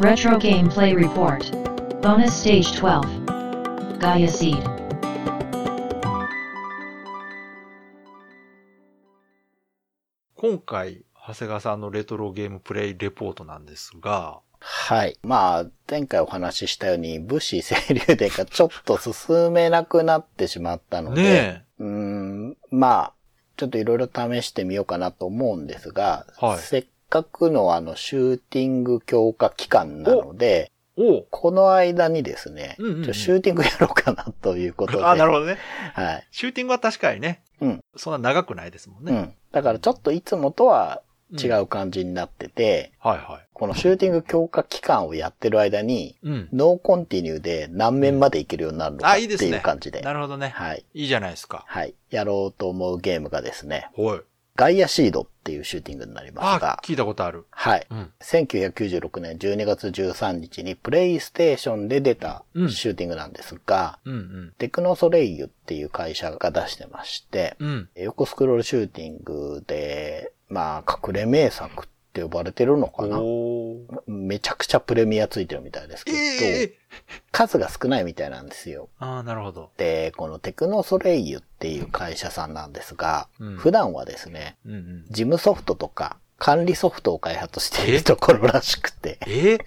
Retro Gameplay Report. Bonus Stage 12. Gaia Seed. 今回、長谷川さんのレトロゲームプレイレポートなんですが、はい。まあ、前回お話ししたように、武士清流伝がちょっと進めなくなってしまったので、ねうーん、まあ、ちょっといろいろ試してみようかなと思うんですが、はいせっかくのあの、シューティング強化期間なので、この間にですね、うんうんうんちょシューティングやろうかなということで。あ、なるほどね。はい。シューティングは確かにね、うん。そんな長くないですもんね。うん。だからちょっといつもとは違う感じになってて、はいはこのシューティング強化期間をやってる間に、い。うん。ノーコンティニューで何面までいけるようになるのかあ、っていいですね。いう感じで。なるほどね。はい。いいじゃないですか。はい。やろうと思うゲームがですね、ほい。ガイアシードっていうシューティングになりますあが、、聞いたことある。はい。うん。1996年12月13日にプレイステーションで出たうんシューティングなんですが、うんうん。テクノソレイユっていう会社が出してまして、うん。横スクロールシューティングで、まあ、隠れ名作って呼ばれてるのかな。めちゃくちゃプレミアついてるみたいですけど、ええ数が少ないみたいなんですよ。ああ、なるほど。で、このテクノソレイユっていう会社さんなんですが、うん普段はですね、うんうん。事務ソフトとか管理ソフトを開発しているところらしくて、え？え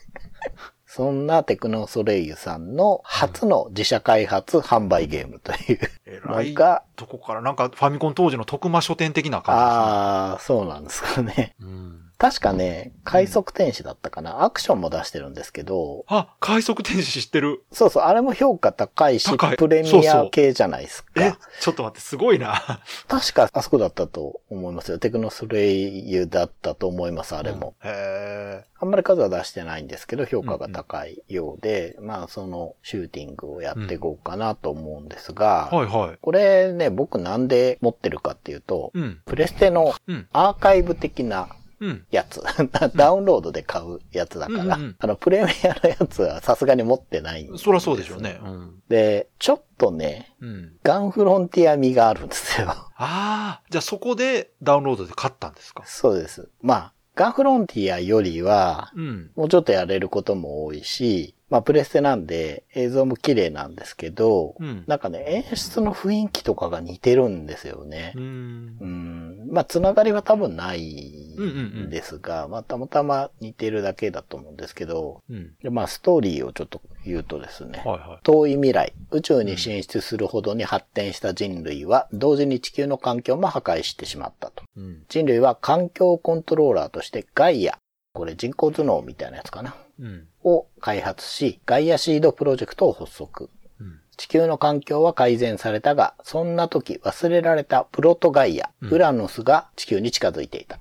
そんなテクノソレイユさんの初の自社開発販売ゲームというえらいのが、とこから、なんかファミコン当時の徳間書店的な感ああ、そうなんですかね。じですね。うん。確かね、快速天使だったかな。アクションも出してるんですけど、あ、快速天使知ってる。そうそう、あれも評価高いし、高いプレミア系じゃないですか。え、ちょっと待って、すごいな。確かあそこだったと思いますよ。テクノソレイユだったと思います、あれも。うん。へえ。あんまり数は出してないんですけど、評価が高いようで、まあそのシューティングをやっていこうかなと思うんですが、はいはい。これね、僕なんで持ってるかっていうと、うん。プレステのうん。アーカイブ的なうん。やつ、ダウンロードで買うやつだから、うんうんうんあの、プレミアのやつはさすがに持ってないんですそりゃそうでしょうね。うん。で、ちょっとね、うん。ガンフロンティア味があるんですよ。ああ、じゃあそこでダウンロードで買ったんですか？そうです。まあ、ガンフロンティアよりは、うん。もうちょっとやれることも多いし、まあ、プレステなんで映像も綺麗なんですけど、うん。なんかね、演出の雰囲気とかが似てるんですよねう。んう。ん。まあ、つながりは多分ないうんですが、まあ、たまたま似てるだけだと思うんですけど、うん。でまあ、ストーリーをちょっと言うとですね、はいは遠い未来、宇宙に進出するほどに発展した人類は、同時に地球の環境も破壊してしまったと。い。うん。人類は環境コントローラーとしてガイア、これ人工頭脳みたいなやつかな、うん。を開発し、ガイアシードプロジェクトを発足。うん。地球の環境は改善されたが、そんな時忘れられたプロトガイア、うんウラノスが地球に近づいていた。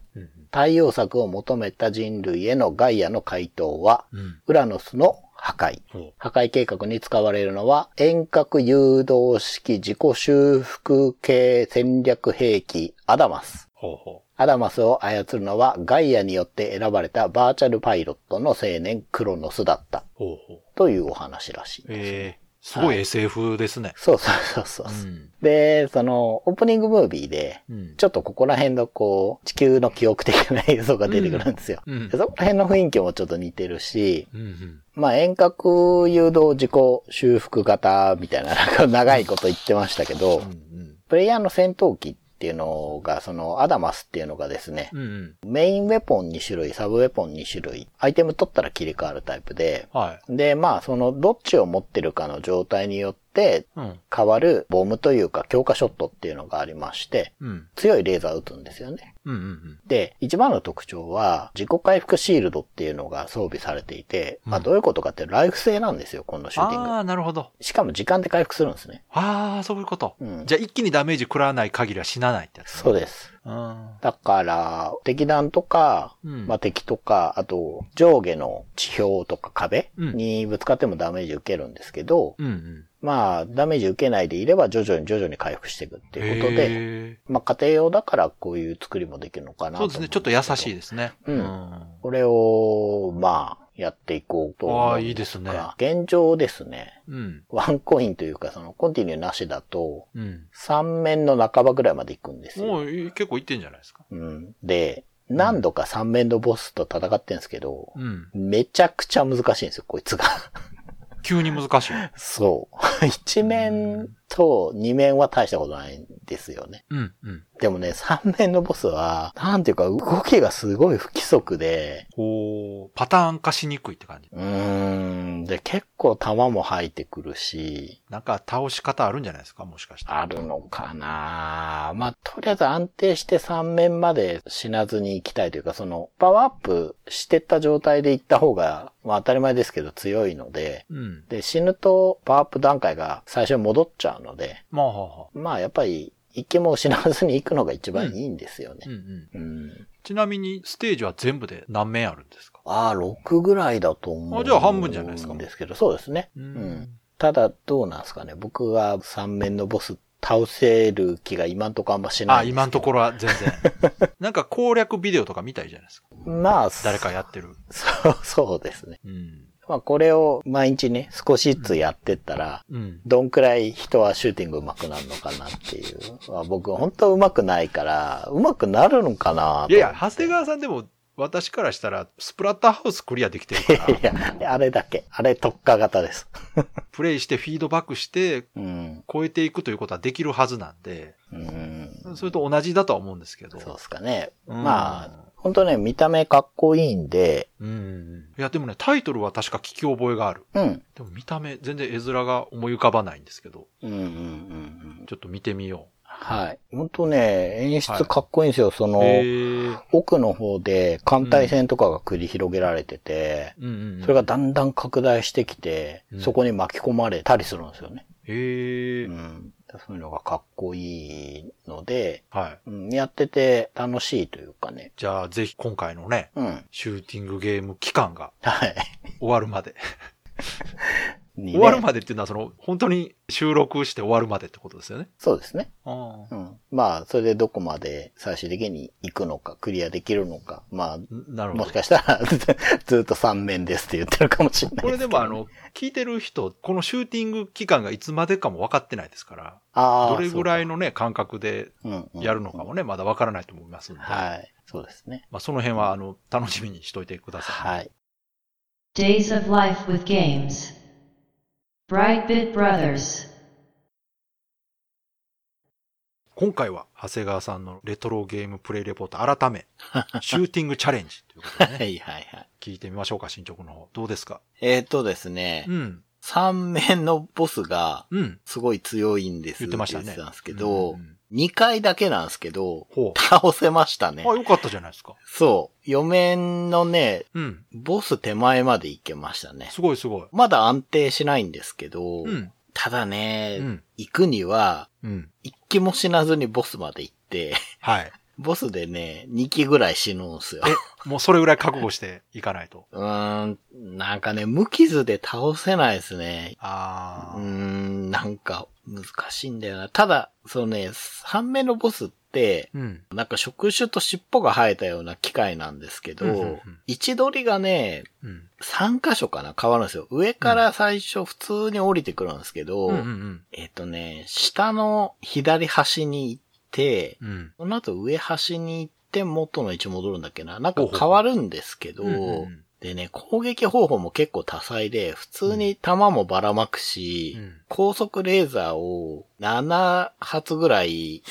うん。太陽策を求めた人類へのガイアの回答は、うん。ウラノスの破壊。ほ破壊計画に使われるのは、遠隔誘導式自己修復系戦略兵器アダマス。う。ほうほアダマスを操るのはガイアによって選ばれたバーチャルパイロットの青年クロノスだったう。ほうほう。というお話らしい。ええすごい SF ですね。そうそうそうそう。うん。で、その、オープニングムービーで、うん。ちょっとここら辺のこう、地球の記憶的な映像が出てくるんですよ。うんで。そこら辺の雰囲気もちょっと似てるし、うんうん。まあ遠隔誘導自己修復型みたいな、なんか長いこと言ってましたけど、うんうん。プレイヤーの戦闘機っていうのが、そのアダマスっていうのがですね、うんうん。メインウェポン2種類、サブウェポン2種類、アイテム取ったら切り替わるタイプで、はい。で、まあそのどっちを持ってるかの状態によってうん。変わるボムというか強化ショットっていうのがありまして、うん。強いレーザーを撃つんですよね。うんうんで、一番の特徴は、自己回復シールドっていうのが装備されていて、まあうんどういうことかってライフ性なんですよ、このシューティング。ああ、なるほど。しかも時間で回復するんですね。ああ、そういうこと。うんじゃあ一気にダメージ食らわない限りは死なないってやつ。そうです。うん。だから、敵弾とか、うんまあ敵とか、あと上下の地表とか壁うんにぶつかってもダメージ受けるんですけど、うんうん。まあダメージ受けないでいれば徐々に徐々に回復していくっていうことで、へまあ家庭用だからこういう作りもできるのかなそうですね。ちょっと優しいですね。うんあこれを、まあ、やっていこうと思うんあーいいですね現状ですね。うん。ワンコインというか、その、コンティニューなしだと、うん。3面の半ばぐらいまで行くんですよ。もう結構いってんじゃないですか。うん。で、何度か3面のボスと戦ってんですけど、うん。めちゃくちゃ難しいんですよ、こいつが。急に難しい。そう。一面と2面は大したことないんですよね。うん、うん。でもね、3面のボスは、なんていうか動きがすごい不規則で、こう、パターン化しにくいって感じ。うーん、で、結構弾も入ってくるし、なんか倒し方あるんじゃないですか？もしかして。あるのかなまあ、とりあえず安定して3面まで死なずに行きたいというか、その、パワーアップしてった状態で行った方が、まあ当たり前ですけど強いので、うん。で、死ぬとパワーアップ段階が最初に戻っちゃうので、まあ、はあはあ。まあやっぱり、一気も失わずに行くのが一番いいんですよねうん。うん。うん。ちなみに、ステージは全部で何面あるんですか？ああ、6ぐらいだと思う。あじゃあ半分じゃないですかですけど、そうですね。ただ、どうなんですかね。僕は3面のボス倒せる気が今んとこあんましないあ、今のところは全然。なんか攻略ビデオとか見たいじゃないですか。ろ。まあ、誰かやってる。そう、そうですね。うん。まあ、これを毎日ね、少しずつやってったら、うん。どんくらい人はシューティング上手くなるのかなっていう。まあ、僕本当上手くないから、上手くなるのかなといやいや、長谷川さんでも、私からしたら、スプラッターハウスクリアできてるから、いや、あれだけ。あれ特化型です。プレイしてフィードバックして、うん。超えていくということはできるはずなんで、うん。それと同じだとは思うんですけど。そうですかね。うんまあ、本当ね、見た目かっこいいんで、うん。いや、でもね、タイトルは確か聞き覚えがある。うん。でも見た目、全然絵面が思い浮かばないんですけど、うんうんうんうん。ちょっと見てみよはい。本当ね、演出かっこいいんですよ。そのう。、へえ。奥の方で艦隊戦とかが繰り広げられてて、うんうんうん。それがだんだん拡大してきて、うんそこに巻き込まれたりするんですよね。へえ。うん。そういうのがかっこいいので、はい。うん、やってて楽しいというかね。じゃあ、ぜひ今回のね、うん。シューティングゲーム期間がはい。終わるまで。にね終わるまでっていうのは、その、本当に収録して終わるまでってことですよね。そうですね。ああ。うん。まあ、それでどこまで最終的に行くのか、クリアできるのか。まあ、なるほど。もしかしたらずっと3面ですって言ってるかもしれないこれですけどでもあの、聞いてる人、このシューティング期間がいつまでかも分かってないですから、あーどれぐらいののね、感覚でやるのかもね、まだ分からないと思いますんで、はい。そうですね。まあ、その辺は、あの、楽しみにしといてください。はい。Days of Life with Games. Brightbit Brothers. 今回は、長谷川さんのレトロゲームプレイレポート改め、シューティングチャレンジということではね、いはいはい。聞いてみましょうか、進捗の方。どうですか？えっ、とですね、うん。3面のボスがうん。すごい強いんです言ってましたね言たんですけど、うんうん2回だけなんですけど。倒せましたねあ、。よかったじゃないですか。そう。4面のね、うん。ボス手前まで行けましたね。すごいすごい。まだ安定しないんですけど、うん。ただね、うん行くには、うん。一気も死なずにボスまで行って、はい。ボスでね、2機ぐらい死ぬんすよ。え、もうそれぐらい覚悟していかないと。うーん、なんかね、無傷で倒せないですね。あー。うーん、なんか難しいんだよな。ただ、そのね、3面のボスって、うん。なんか触手と尻尾が生えたような機械なんですけど、うんうんうん位置取りがね、うん。3箇所かな変わるんですよ。上から最初普通に降りてくるんですけど、うんうんえっ、とね、下の左端に行って、うん。うん。その後上端に行って元の位置戻るんだっけな。なんか変わるんですけど、うんうんうんでね、攻撃方法も結構多彩で、普通に弾もばらまくし、うん高速レーザーを7発ぐらい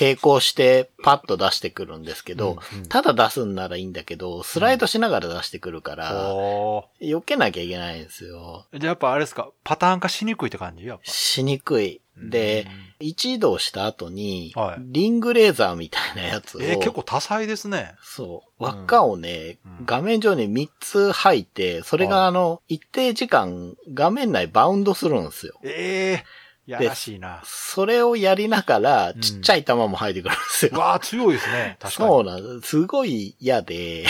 並行してパッと出してくるんですけど、うんうんただ出すんならいいんだけど、スライドしながら出してくるから、お避けなきゃいけないんですよ。ーじゃあやっぱあれですか、パターン化しにくいって感じ？やっぱ。しにくい。で、一移動した後に、はいリングレーザーみたいなやつを、えー結構多彩ですね。そう。輪っかをね、うん画面上に3つ入って、それはいがあの、一定時間画面内バウンドするんですよ。ええー、やらしいな。それをやりながら、んちっちゃい弾も入ってくるんですよ。うわあ強いですね。確かに。そうなんです。すごい嫌で。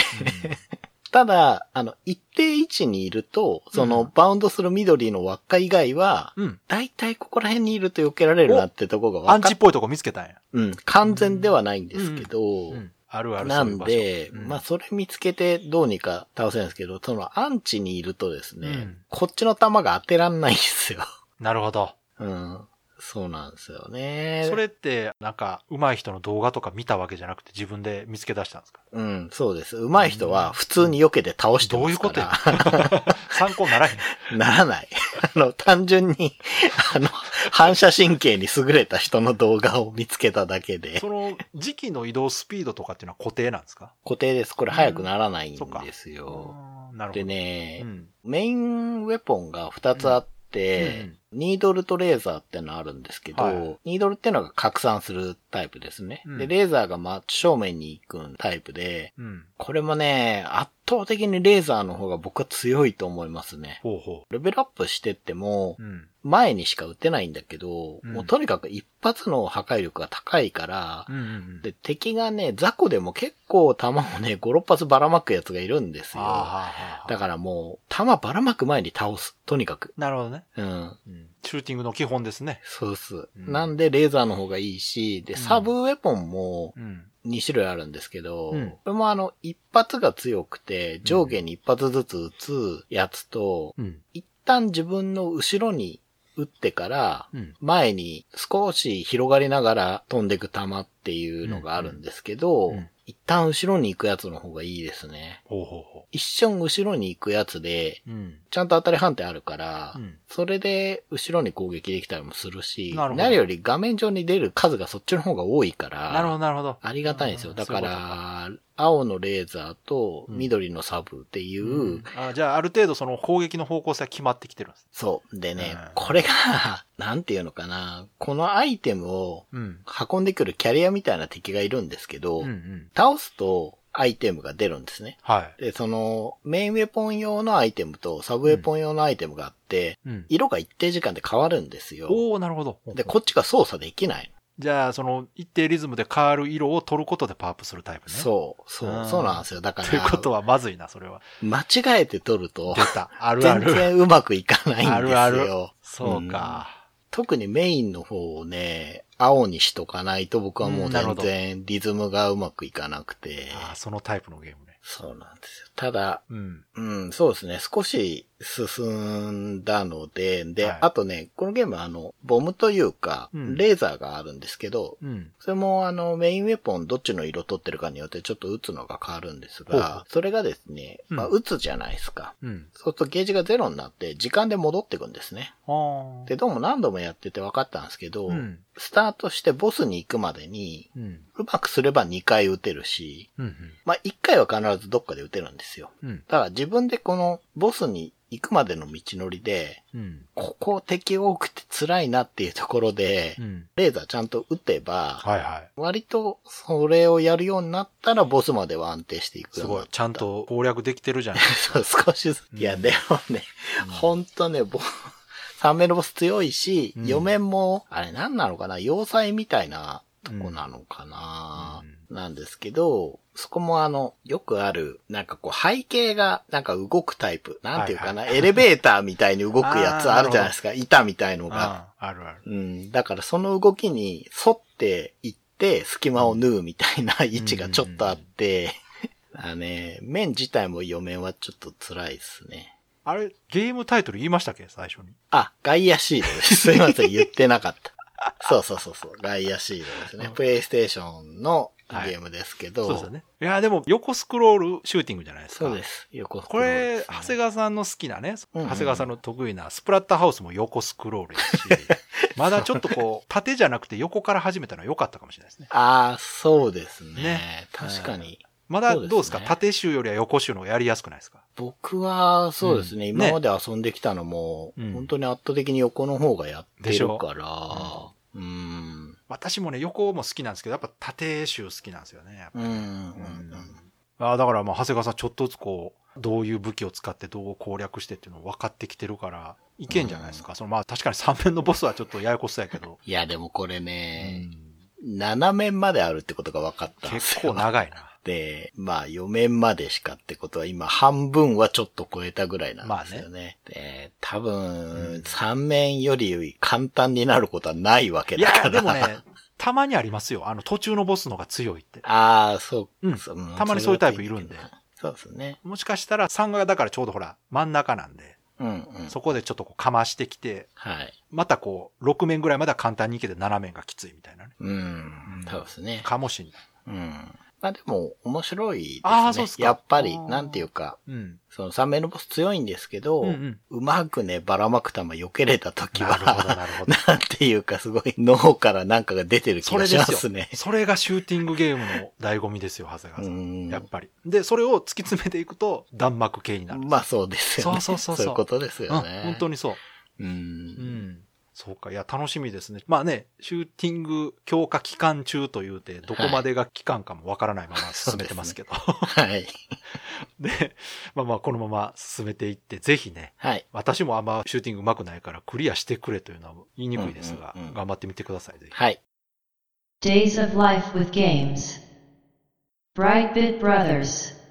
ただ、あの、一定位置にいると、その、うんバウンドする緑の輪っか以外は、うん。うん。だいたいここら辺にいると避けられるなってとこが分かっアンチっぽいとこ見つけたんや。うん、完全ではないんですけど、うん。あるあるなんで、そういう場所まあ、それ見つけてどうにか倒せるんですけど、そのアンチにいるとですね、うんこっちの弾が当てらんないんですよ。なるほど。うん。そうなんですよね。それって、なんか、上手い人の動画とか見たわけじゃなくて自分で見つけ出したんですか？うん、そうです。上手い人は普通に避けて倒してますかどういうことや？ら。参考にならへん？ならない。あの、単純に、あの、反射神経に優れた人の動画を見つけただけで、その、時期の移動スピードとかっていうのは固定なんですか？固定です。これ早くならないんですよ。あーなるほど。でね、うん。メインウェポンが2つあって、うんニードルとレーザーってのあるんですけど、はいニードルってのが拡散するタイプですね。うんで、レーザーが真正面に行くタイプで、うん。これもね、圧倒的にレーザーの方が僕は強いと思いますね。ほうほレベルアップしてっても。前にしか撃てないんだけど、うんもうとにかく一発の破壊力が高いから、うんうんうん。で、敵がね、雑魚でも結構弾をね、5、6発ばらまくやつがいるんですよ。だからもう、弾ばらまく前に倒す。とにかく。なるほどね。うん。うん。シューティングの基本ですね。そうっす。うんなんで、レーザーの方がいいし、で、うんサブウェポンもうん。2種類あるんですけど、うんこれもあの、一発が強くて、上下に一発ずつ撃つやつと、うん。一旦自分の後ろに撃ってから、うん。前に少し広がりながら飛んでく弾っていうのがあるんですけど、うんうん一旦後ろに行くやつの方がいいですね。ほうほうほ一瞬後ろに行くやつで、う。うん。ちゃんと当たり判定あるから、うんそれで後ろに攻撃できたりもするし、何より画面上に出る数がそっちの方が多いから、なるほど、なるほど。ありがたいんですよ。うんだから、青のレーザーと緑のサブっていう、うんあじゃあ、ある程度その攻撃の方向性は決まってきてるんです。そう。でね、うんこれが、なんていうのかな、このアイテムをうん。運んでくるキャリアみたいな敵がいるんですけど、うんうん。倒すとアイテムが出るんですね。はい。で、その、メインウェポン用のアイテムとサブウェポン用のアイテムがあって、うん。色が一定時間で変わるんですよ。おおなるほど。で、こっちが操作できない。じゃあ、その、一定リズムで変わる色を取ることでパワーアップするタイプね。そう、そうう、んそうなんですよ。だかということら、は、まずいな、それは。間違えて取ると出、た。あるあ全る。然うまくいかないんですよ。あるあるそうか。特にメインの方をね、青にしとかないと僕はもう全然リズムがうまくいかなくて。ああ、そのタイプのゲームね。そうなんですよ。ただ、うん。うん、そうですね。少し進んだので、で、はいあとね、このゲームはあの、ボムというか、うんレーザーがあるんですけど、うん。それもあの、メインウェポンどっちの色取ってるかによってちょっと撃つのが変わるんですが、それがですね、まあ、うん撃つじゃないですか。うん。そうするとゲージがゼロになって、時間で戻ってくんですね。で、どうも何度もやってて分かったんですけど、うん。スタートしてボスに行くまでに、うん。うまくすれば2回撃てるし、うん。まあ、1回は必ずどっかで撃てるんですよ。うん。だから自分でこのボスに行くまでの道のりで、うん。ここ敵多くて辛いなっていうところで、うん。レーザーちゃんと撃てば、はいはい。割とそれをやるようになったらボスまでは安定していくすごいちゃんと攻略できてるじゃない。そう、少しずつ。いや、でもね、ほんとね、ボ3面のボス強いし、うん4面も、あれ何なのかな要塞みたいなとこなのかな、なんですけど、そこもあの、よくある、なんかこう背景がなんか動くタイプ。なんていうかな、はいエレベーターみたいに動くやつあるじゃないですか。板みたいのが。あるある。うん。だからその動きに沿っていって、隙間を縫うみたいな位置がちょっとあって、あね、面自体も4面はちょっと辛いですね。あれ、ゲームタイトル言いましたっけ？最初に。あ、ガイアシードです。すいません、言ってなかった。そうそうそうそう、ガイアシードですね。うんプレイステーションのゲームですけど、そうですよね。いや、でも、横スクロールシューティングじゃないですか。そうです。横スクこロール。ですれ、ね長谷川さんの好きなね、うん。うん長谷川さんの得意なスプラッターハウスも横スクロールやし、まだちょっとこう、縦じゃなくて横から始めたのは良かったかもしれないですね。ああ、そうですね。ね。確かに。まだそうですねどうですか縦集よりは横集の方がやりやすくないですか？僕は、そうですね、うん。今まで遊んできたのも、うん。本当に圧倒的に横の方がやってるから、うん。私もね、横も好きなんですけど、やっぱ縦集好きなんですよね。やっぱうん。うん。ああだからまあ、長谷川さんちょっとずつこう、どういう武器を使ってどう攻略してっていうの分かってきてるから、いけんじゃないですか。そのまあ確かに3面のボスはちょっとややこしそうやけど、いや、でもこれうね、ん7面まであるってことが分かったんですよ。結構長いな。で、まあ4面までしかってことは今半分はちょっと超えたぐらいなんですよね。で、多分、3面より簡単になることはないわけいだから。や、でもね、たまにありますよ。あの途中のボスの方が強いって。ああ、そう、うんそうたまにそういうタイプいるんで。そうですね。もしかしたら3がだからちょうどほら、真ん中なんで、うんうん。そこでちょっとこうかましてきて、はい。またこう、6面ぐらいまでは簡単にいけて7面がきついみたいなね。うん。そうですね。かもしんない。うん。まあでも、面白いですね。あーそうっすかやっぱりなんていうか、うん。その3名のボス強いんですけど、ううんうんまくね、ばらまく玉避けれた時なるほど、は、なるほど。なんていうか、すごい脳からなんかが出てる気それがしますすね。。それがシューティングゲームの醍醐味ですよ、長谷川さ。うんんやっぱり。で、それを突き詰めていくと、弾幕系になる。まあそうですよね。そうそうそうそういうことですうん、よね。本当にそう。う。うんん。そうか。いや、楽しみですね。まあね、シューティング強化期間中というて、どこまでが期間かもわからないまま進めてますけど。はい。で、まあまあ、このまま進めていって、ぜひね、はい。私もあんまシューティング上手くないからクリアしてくれというのは言いにくいですが、うんうんうん頑張ってみてください、ぜひ。はい。Days of Life with Games. Brightbit Brothers.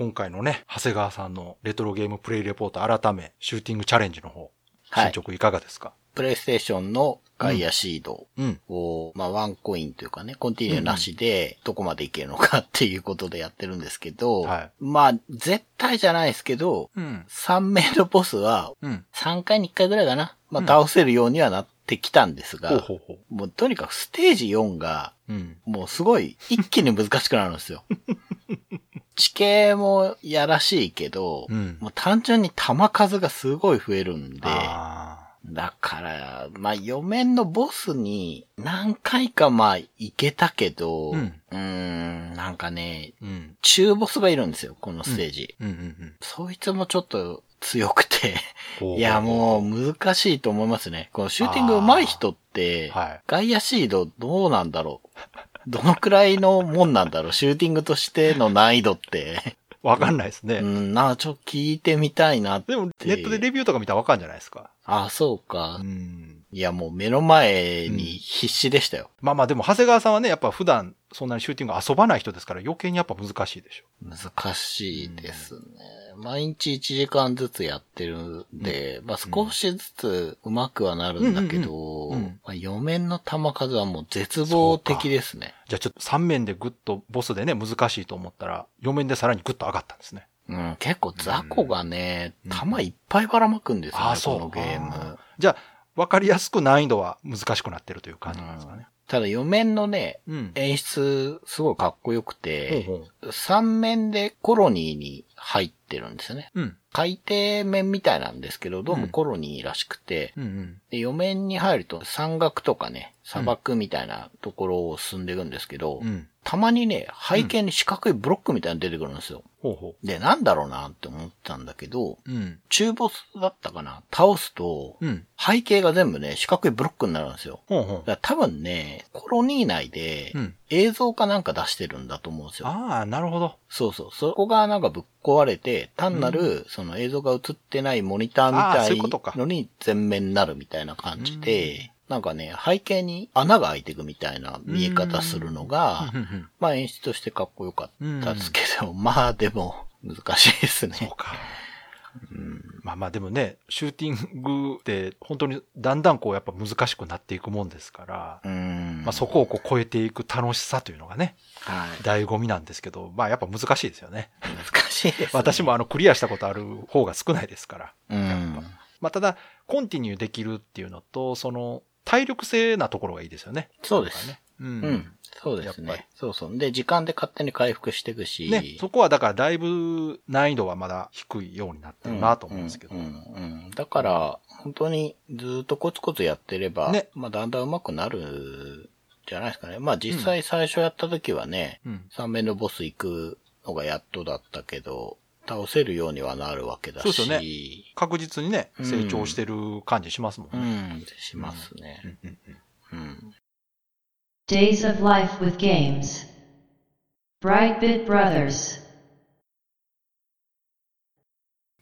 今回のね、長谷川さんのレトロゲームプレイレポート改め、シューティングチャレンジの方、はい進捗いかがですか？プレイステーションのガイアシードうん。を、まあワンコインというかね、コンティニューなしでどこまでいけるのかっていうことでやってるんですけど、はいまあ絶対じゃないですけど、うん。3名のボスはうん。3回に1回ぐらいかな。まあうん倒せるようにはなってきたんですが、ほうほうほう。もうとにかくステージ4がうん。もうすごい一気に難しくなるんですよ。地形もやらしいけど、うんもう単純に弾数がすごい増えるんで、だから、まあ、4面のボスに何回かまあ、行けたけど、うんーん、なんかね、うん。中ボスがいるんですよ、このステージ。そいつもちょっと強くて、いや、もう難しいと思いますね。このシューティング上手い人って、はいガイアシードどうなんだろう。どのくらいのもんなんだろう？シューティングとしての難易度って。わかんないですね。うん、なあ、ちょっと聞いてみたいなって。でも、ネットでレビューとか見たらわかるんじゃないですか。あ、そうか。うん。いや、もう目の前に必死でしたよ。まあまあでも、長谷川さんはね、やっぱ普段そんなにシューティング遊ばない人ですから余計にやっぱ難しいでしょ。難しいですね。毎日1時間ずつやってるんで、まあ少しずつ上手くはなるんだけど、うんうんうんうんまあ、4面の弾数はもう絶望的ですね。じゃあちょっと3面でぐっとボスでね、難しいと思ったら、4面でさらにぐっと上がったんですね。うん、結構雑魚がね、うん弾いっぱいばらまくんですよね、あこのゲーム。じゃあ、わかりやすく難易度は難しくなってるという感じなんですかね。ただ4面のね、うん。演出すごいかっこよくて、ほうほ3面でコロニーに入ってるんですよね。う。うん。海底面みたいなんですけど、どうもコロニーらしくて、うんうん。で、4面に入ると山岳とかね、砂漠みたいなところを進んでいくんですけど、うん。たまにね、背景に四角いブロックみたいなの出てくるんですよ。ほうほで、なんだろうなって思ったんだけど、う。うん。中ボスだったかな？倒すと、うん。背景が全部ね、四角いブロックになるんですよ。ほうほう。だから多分ね、コロニー内でうん映像かなんか出してるんだと思うんですよ。ああ、なるほど。そうそう。そこがなんかぶっ壊れて、単なる、その映像が映ってないモニターみたいのに全面になるみたいな感じで、なんかね、背景に穴が開いていくみたいな見え方するのがまあ演出としてかっこよかったですけど、まあでも難しいですね。そうか。まあまあでもね、シューティングって本当にだんだんこうやっぱ難しくなっていくもんですから、うん。まあそこをこう超えていく楽しさというのがね、はい。醍醐味なんですけど、まあやっぱ難しいですよね。難しいです、ね。私もあのクリアしたことある方が少ないですから。うん。まあただ、コンティニューできるっていうのと、その体力性なところがいいですよね。そうですね。う。うんん。そうですね。そうそう。で、時間で勝手に回復していくし。ね、そこはだからだいぶ難易度はまだ低いようになってるなと思うんですけど。うんうんうんだから、本当にずっとコツコツやってれば、ねまあだんだん上手くなるじゃないですかね。まあ実際最初やった時はね、うん3面のボス行くのがやっとだったけど、倒せるようにはなるわけだし。そうですよ確実にね、うん成長してる感じしますもんうね。ん、しますね。うん。Days of Life with Games. Brightbit Brothers.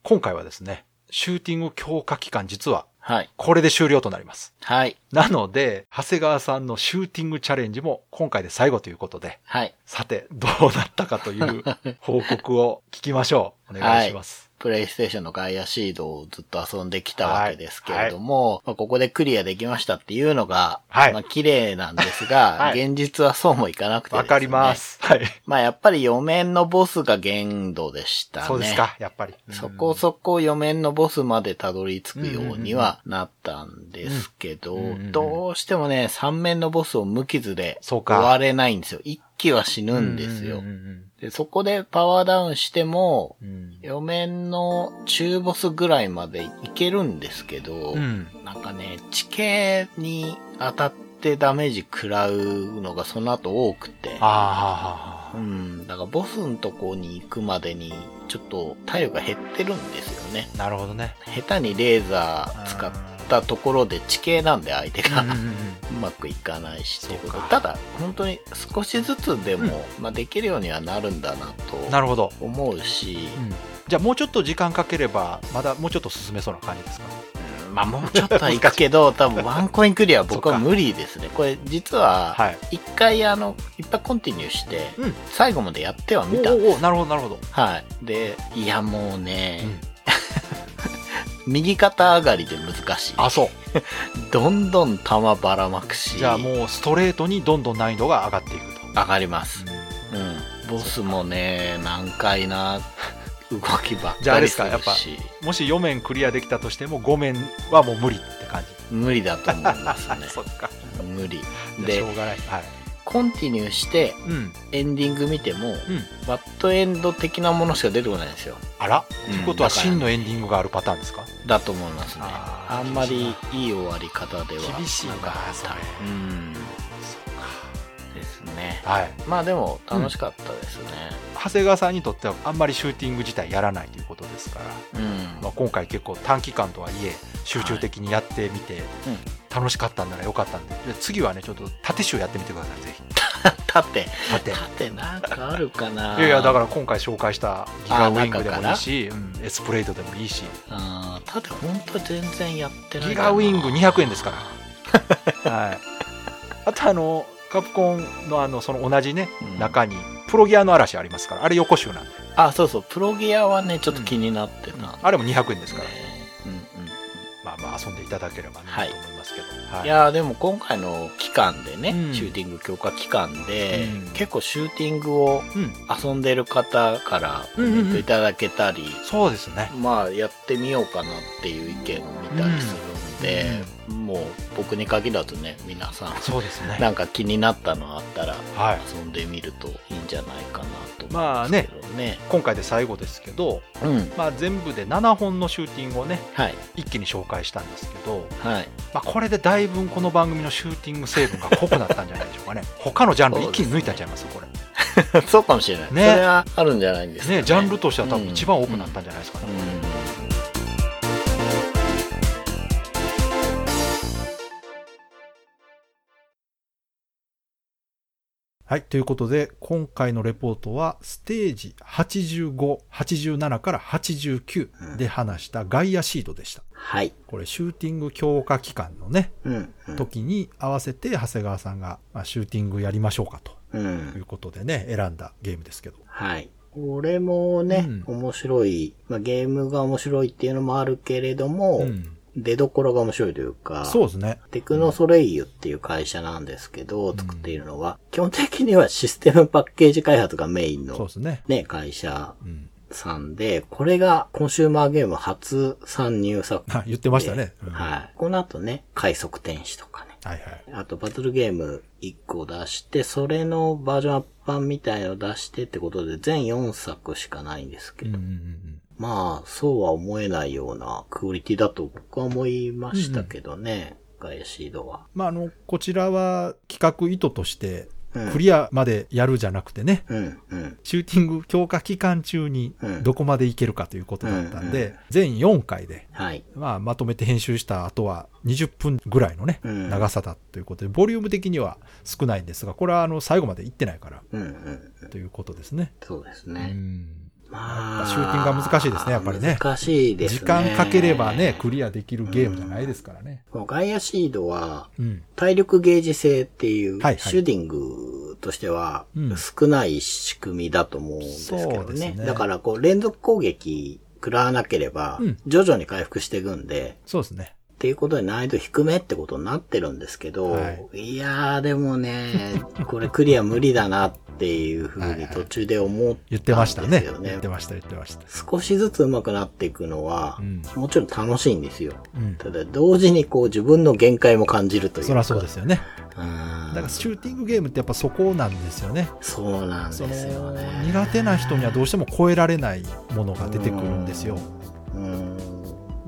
今回はですね、シューティング強化期間実ははい。これで終了となります。はい。なので、長谷川さんのシューティングチャレンジも今回で最後ということで、はい。さて、どうなったかという報告を聞きましょう。お願いします。プレイステーションのガイアシードをずっと遊んできたわけですけれども、まあ、ここでクリアできましたっていうのが、はいまあ綺麗なんですが、はい現実はそうもいかなくてですね。わかりま。す。はい。まあやっぱり4面のボスが限度でしたね。そうですか、やっぱり。そこそこ4面のボスまでたどり着くようにはなったんですけどうんうんうん、どうしてもね、3面のボスを無傷で終われないんですよ。1機は死ぬんですようん。うんで、そこでパワーダウンしても、うんうん。4面の中ボスぐらいまでいけるんですけど、うん。なんかね、地形に当たってダメージ食らうのがその後多くて、ああ、うん、だからボスのとこに行くまでにちょっと体力が減ってるんですよね。なるほどね。下手にレーザー使ったところで地形なんで相手が、うんうんうん。うまくいかないしっていうこと。ただ本当に少しずつでも、まあ、できるようにはなるんだなとなるほど。思うし、うん。じゃあもうちょっと時間かければ、まだもうちょっと進めそうな感じですか？うん。まあもうちょっとはいくけど 多分ワンコインクリアは僕は無理ですね。これ実ははい。一回あのいっぱいコンティニューしてうん。最後までやってはおみたんですおおなるほど、なるほど。はい。でいやもうね、うん右肩上がりで難しいあ、そう。どんどん弾ばらまくしじゃあもうストレートにどんどん難易度が上がっていくと。上がりますうんボスもね難解な動きばっじゃああれですすかやっぱしもし4面クリアできたとしても5面はもう無理って感じ。無理だと思いますね そっか。無理じゃあしでょうがない。はい。コンティニューしてうん。エンディング見ても、うん。バッドエンド的なものしか出てこないんですよ。あら、うん。ということは真のエンディングがあるパターンですか？だと思いますね。あーあんまりいい終わり方では厳しいななかったそれ。うん。ですね。か。はい。まあでも楽しかったですね。長谷川さんにとってはあんまりシューティング自体やらないということですから、うん、まあ、今回結構短期間とはいえ集中的にやってみて。うん楽しかったんならよかったんで。で次はねちょっと縦集やってみてくださいぜひ。縦。縦。縦なんかあるかな。いいやいやだから今回紹介したギガウィングでもいいし、うん、エスプレートでもいいし。あー縦本当全然やってないギガウィング200円ですから。はい。あとあのカプコンのあのその同じね、うん。中にプロギアの嵐ありますから。あれ横集なんで、あそうそう。プロギアはねちょっと気になってた。ん。で、あれも200円ですから、ね遊んでいただければね、はい。と思いますけど、はい。いやーでも今回の期間でね、うん。シューティング強化期間で、うん。結構シューティングをうん、遊んでる方からコメントいただけたり、そうですね。まあやってみようかなっていう意見を見たりするんで、もう僕に限らずね皆さんそうですねなんか気になったのあったらはい遊んでみるといいんじゃないかなと思まあうんですけどね。今回で最後ですけど、うん。まあ、全部で7本のシューティングをねはい。一気に紹介したんですけど、はい。まあ、これでだいぶこの番組のシューティング成分が濃くなったんじゃないでしょうかね 他のジャンル一気に抜いたんちゃいますこれそうかもしれない。ねそれはあるんじゃないんですかね。ねジャンルとしては多分一番多くなったんじゃないですかね、うん。はい。ということで、今回のレポートは、ステージ85、87から89で話したガイアシードでした。はい。これ、シューティング強化期間のね、うん。うん時に合わせて、長谷川さんが、まあ、シューティングやりましょうかとう。いうんことでね、選んだゲームですけど。はい。これもね、う面白い、まあ、ゲームが面白いっていうのもあるけれども、うん。出どころが面白いというか、そうですね。テクノソレイユっていう会社なんですけど、作っているのは、基本的にはシステムパッケージ開発がメインのそうですね。ね、会社うん。さんで、これがコンシューマーゲーム初参入作あ言ってましたね。うんはい。この後ね、快速天使とかね。はいはい。あと、バトルゲーム1個出して、それのバージョンアップ版みたいのを出してってことで、全4作しかないんですけど、うんうんうんまあ、そうは思えないようなクオリティだと僕は思いましたけどね、ガイアシードは。まあ、あの、こちらは企画意図として、うんクリアまでやるじゃなくてね、うん、うん。シューティング強化期間中にうんどこまでいけるかということだったんで、うん全4回で、はい。まあ、まとめて編集した後は20分ぐらいのね、うん長さだということで、ボリューム的には少ないんですが、これはあの最後までいってないからうん、うん。うんということですね。そうですうね。んまシューティングは難しいですねやっぱりね難しいですね。時間かければね、クリアできるゲームじゃないですからね。もうガイアシードは、うん。体力ゲージ制っていう、シューティングとしてはうん少ない仕組みだと思うんですけどそうですね。ねだからこう連続攻撃食らわなければうん、徐々に回復していくんで、そうですね。っていうことで難易度低めってことになってるんですけど、、はいやーでもね、これクリア無理だなっていうふうに途中で思ったんですよね。言ってましたね。言ってました、言ってました。少しずつ上手くなっていくのは、うんもちろん楽しいんですよ。うん。ただ同時にこう自分の限界も感じるというか。そりゃそうですよね。うん。だからシューティングゲームってやっぱそこなんですよね。そうなんですそよのね。苦手な人にはどうしても超えられないものが出てくるんですよ。うん。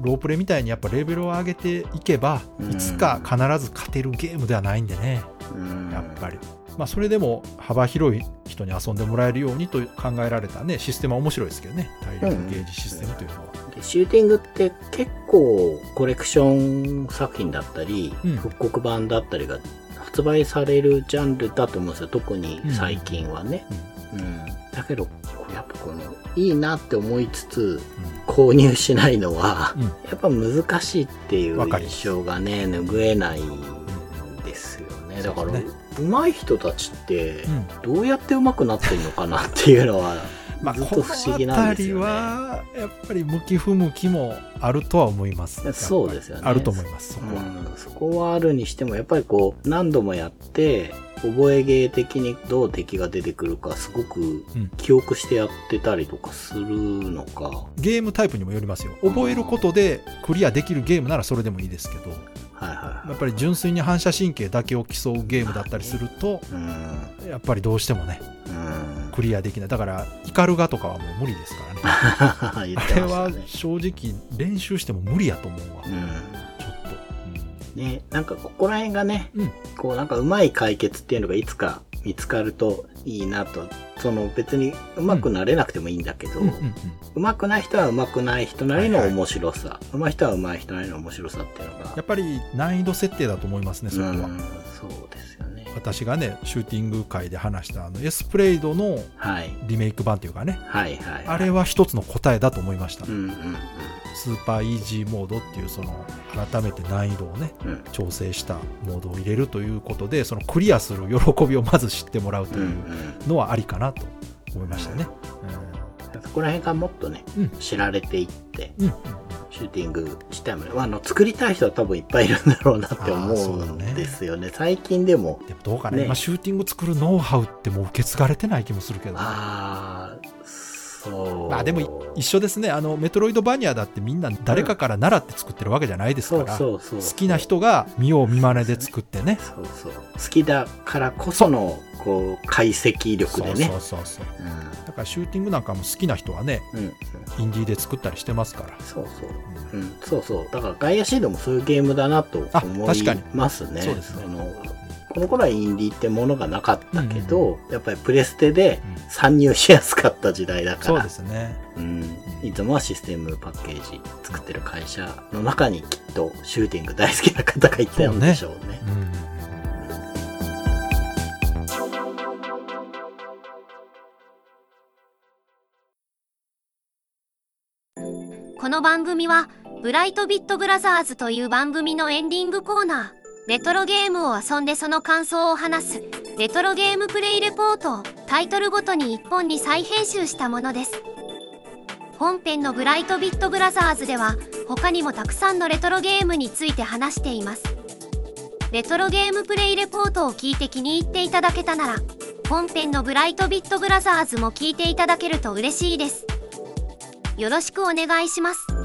ロープレみたいにやっぱレベルを上げていけば、うんいつか必ず勝てるゲームではないんでね、うんやっぱり。まあそれでも幅広い人に遊んでもらえるようにと考えられたね、システムは面白いですけどね。体力ゲージシステムというのは。でシューティングって結構コレクション作品だったり、うん復刻版だったりが発売されるジャンルだと思うんですよ。特に最近はね。うん。だけど、やっぱこの、いいなって思いつつ、購入しないのは、うん。うんやっぱ難しいっていう印象がね、拭えないんですよね。だから、そうで上手い人たちってう、ん。どうやって上手くなってるのかなっていうのは、まあ、ずっこと不思議なんですよね。は、やっぱり向き不向きもあるとは思います。そうですよねあると思います、そこは。うん、そこはあるにしても、やっぱりこう、何度もやって、覚えゲー的にどう敵が出てくるか、すごくうん記憶してやってたりとかするのか。ゲームタイプにもよりますよ。覚えることでクリアできるゲームならそれでもいいですけど、やっぱり純粋に反射神経だけを競うゲームだったりすると、はい。やっぱりどうしてもね。クリアできない。だから、イカルガとかはもう無理ですからね。言っあれは。正直練習しても無理やと思うわ。ね、なんかここら辺がね、うんこうなんかうまい解決っていうのがいつか見つかるといいなと。その別にうまくなれなくてもいいんだけど、うんうんうんうまくない人はうまくない人なりのはいはい面白さ、うまい人はうまい人なりの面白さっていうのが。やっぱり難易度設定だと思いますね、そこは。うん、そうですよね。私がね、シューティング界で話したあのエスプレイドのはい。リメイク版というかね、はいはい。あれは一つの答えだと思いました。うんうんスーパーイージーモードっていうその改めて難易度をねうん。うん。調整したモードを入れるということでそのクリアする喜びをまず知ってもらうとうんう。いうんのはありかなと思いましたね。そこら辺がもっとね、うん知られていって、うんうんシューティング自体もね、まあ、あの、作りたい人は多分いっぱいいるんだろうなって思うんねですよね。最近でも、でもどうかねね今シューティング作るノウハウってもう受け継がれてない気もするけどねああ。まあでもい一緒ですねあのメトロイドバニアだってみんな誰かから習って作ってるわけじゃないですから。好きな人が見よう見まねで作ってねそうそう。好きだからこその、こう、解析力でね。そうそうそうそうだからシューティングなんかも好きな人はねうん。うん。インディーで作ったりしてますからそうそう。うん、そうそう。だからガイアシードもそういうゲームだなとあ思いますね。そうですねこの頃はインディーってものがなかったけど、やっぱりプレステでうん。参入しやすかった時代だから、そうですね。うん、いつもはシステムパッケージ作ってる会社の中にきっとシューティング大好きな方がいたんでしょうね。うんこの番組はブライトビットブラザーズという番組のエンディングコーナーレトロゲームを遊んでその感想を話す。レトロゲームプレイレポートをタイトルごとに1本に再編集したものです。本編のブライトビットブラザーズでは他にもたくさんのレトロゲームについて話しています。レトロゲームプレイレポートを聞いて気に入っていただけたなら本編のブライトビットブラザーズも聞いていただけると嬉しいです。よろしくお願いします。